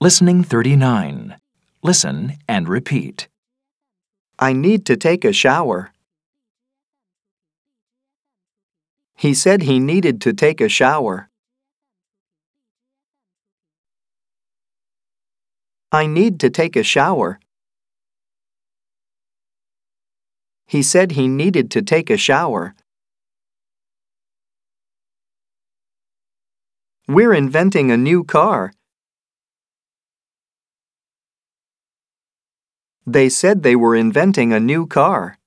Listening 39. Listen and repeat. I need to take a shower. He said he needed to take a shower. I need to take a shower. He said he needed to take a shower. We're inventing a new car. They said they were inventing a new car.